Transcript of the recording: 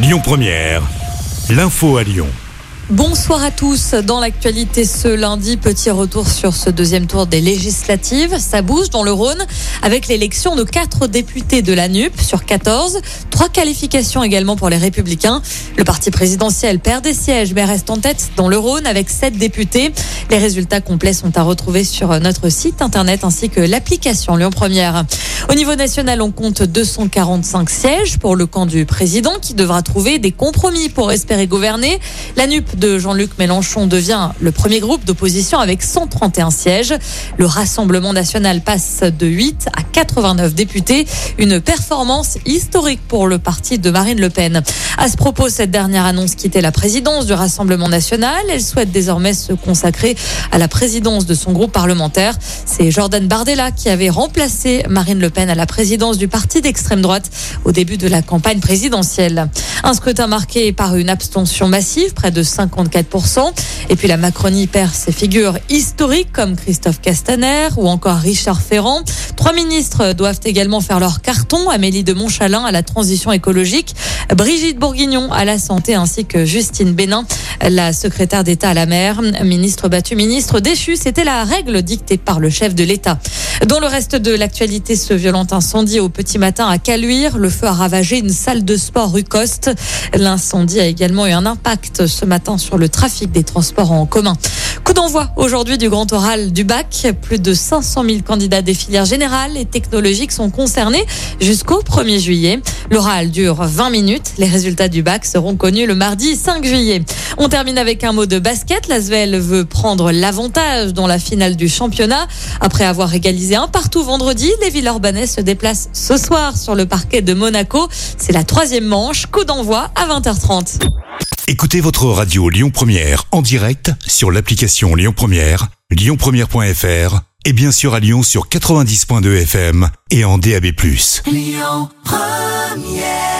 Lyon Première, l'info à Lyon. Bonsoir à tous. Dans l'actualité ce lundi, petit retour sur ce deuxième tour des législatives. Ça bouge dans le Rhône avec l'élection de quatre députés de la NUP sur 14. Trois qualifications également pour les Républicains. Le parti présidentiel perd des sièges mais reste en tête dans le Rhône avec sept députés. Les résultats complets sont à retrouver sur notre site internet ainsi que l'application Lyon Première. Au niveau national, on compte 245 sièges pour le camp du président qui devra trouver des compromis pour espérer gouverner. La NUP de Jean-Luc Mélenchon devient le premier groupe d'opposition avec 131 sièges. Le Rassemblement national passe de 8 à 89 députés, une performance historique pour le parti de Marine Le Pen. À ce propos, cette dernière annonce quittait la présidence du Rassemblement national. Elle souhaite désormais se consacrer à la présidence de son groupe parlementaire. C'est Jordan Bardella qui avait remplacé Marine Le Pen à la présidence du parti d'extrême droite au début de la campagne présidentielle. Un scrutin marqué par une abstention massive, près de 54%. Et puis la Macronie perd ses figures historiques comme Christophe Castaner ou encore Richard Ferrand. Trois ministres doivent également faire leur carton. Amélie de Montchalin à la transition écologique, Brigitte Bourguignon à la santé ainsi que Justine Bénin, la secrétaire d'État à la mer. Ministre battu, ministre déchu, c'était la règle dictée par le chef de l'État. Dans le reste de l'actualité, ce violent incendie au petit matin à Caluire. Le feu a ravagé une salle de sport rue Coste. L'incendie a également eu un impact ce matin sur le trafic des transports en commun. Coup d'envoi aujourd'hui du grand oral du bac. Plus de 500 000 candidats des filières générales et technologiques sont concernés jusqu'au 1er juillet. L'oral dure 20 minutes. Les résultats du bac seront connus le mardi 5 juillet. Termine avec un mot de basket. L'Asvel veut prendre l'avantage dans la finale du championnat. Après avoir égalisé un partout vendredi, les Villeurbanais se déplacent ce soir sur le parquet de Monaco. C'est la troisième manche. Coup d'envoi à 20h30. Écoutez votre radio Lyon Première en direct sur l'application Lyon Première, lyonpremière.fr et bien sûr à Lyon sur 90.2 FM et en DAB+. Lyon Première